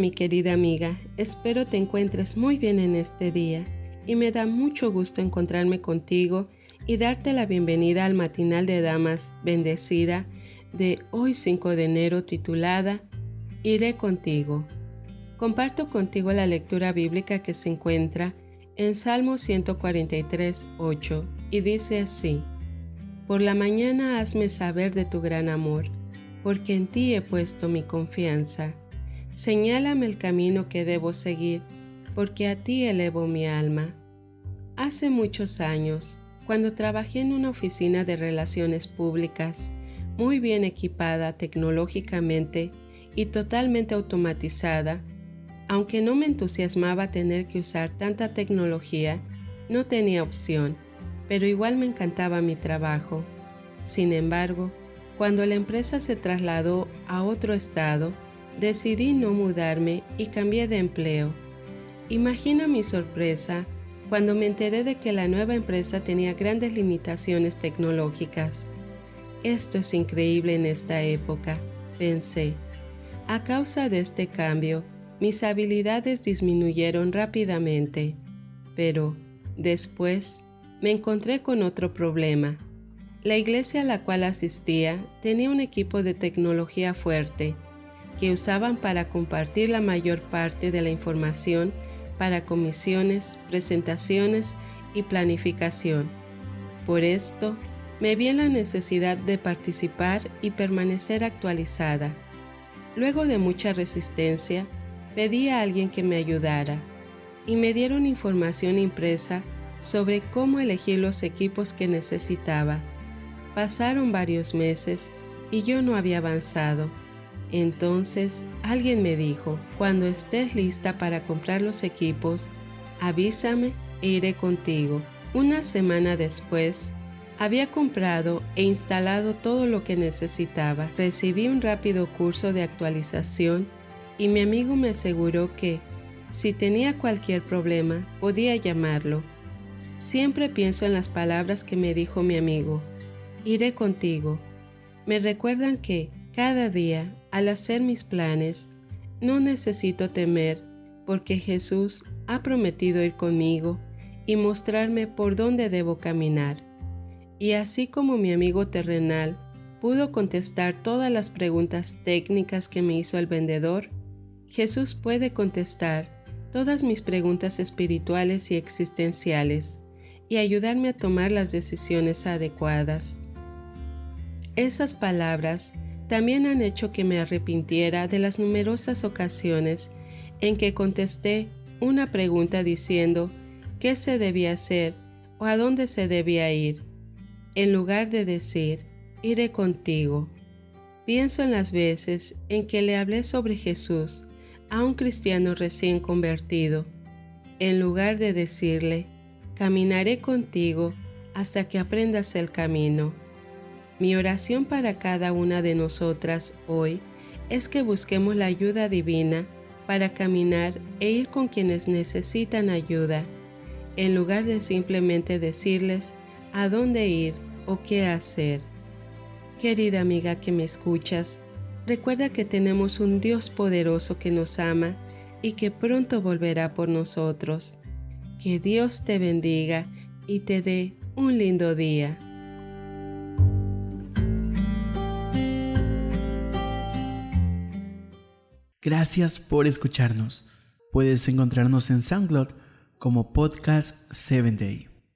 mi querida amiga, espero te encuentres muy bien en este día y me da mucho gusto encontrarme contigo y darte la bienvenida al matinal de damas bendecida de hoy 5 de enero titulada Iré contigo. Comparto contigo la lectura bíblica que se encuentra en Salmo 143, 8 y dice así, Por la mañana hazme saber de tu gran amor, porque en ti he puesto mi confianza. Señálame el camino que debo seguir, porque a ti elevo mi alma. Hace muchos años, cuando trabajé en una oficina de relaciones públicas, muy bien equipada tecnológicamente y totalmente automatizada, aunque no me entusiasmaba tener que usar tanta tecnología, no tenía opción, pero igual me encantaba mi trabajo. Sin embargo, cuando la empresa se trasladó a otro estado, decidí no mudarme y cambié de empleo. Imagina mi sorpresa cuando me enteré de que la nueva empresa tenía grandes limitaciones tecnológicas. Esto es increíble en esta época, pensé. A causa de este cambio, mis habilidades disminuyeron rápidamente, pero después me encontré con otro problema. La iglesia a la cual asistía tenía un equipo de tecnología fuerte que usaban para compartir la mayor parte de la información para comisiones, presentaciones y planificación. Por esto, me vi en la necesidad de participar y permanecer actualizada. Luego de mucha resistencia, pedí a alguien que me ayudara y me dieron información impresa sobre cómo elegir los equipos que necesitaba. Pasaron varios meses y yo no había avanzado. Entonces alguien me dijo, cuando estés lista para comprar los equipos, avísame e iré contigo. Una semana después, había comprado e instalado todo lo que necesitaba. Recibí un rápido curso de actualización y mi amigo me aseguró que, si tenía cualquier problema, podía llamarlo. Siempre pienso en las palabras que me dijo mi amigo. Iré contigo. Me recuerdan que, cada día, al hacer mis planes, no necesito temer porque Jesús ha prometido ir conmigo y mostrarme por dónde debo caminar. Y así como mi amigo terrenal pudo contestar todas las preguntas técnicas que me hizo el vendedor, Jesús puede contestar todas mis preguntas espirituales y existenciales y ayudarme a tomar las decisiones adecuadas. Esas palabras también han hecho que me arrepintiera de las numerosas ocasiones en que contesté una pregunta diciendo qué se debía hacer o a dónde se debía ir, en lugar de decir, iré contigo. Pienso en las veces en que le hablé sobre Jesús a un cristiano recién convertido, en lugar de decirle, caminaré contigo hasta que aprendas el camino. Mi oración para cada una de nosotras hoy es que busquemos la ayuda divina para caminar e ir con quienes necesitan ayuda, en lugar de simplemente decirles a dónde ir o qué hacer. Querida amiga que me escuchas, recuerda que tenemos un Dios poderoso que nos ama y que pronto volverá por nosotros. Que Dios te bendiga y te dé un lindo día. Gracias por escucharnos. Puedes encontrarnos en SoundCloud como Podcast 7 Day.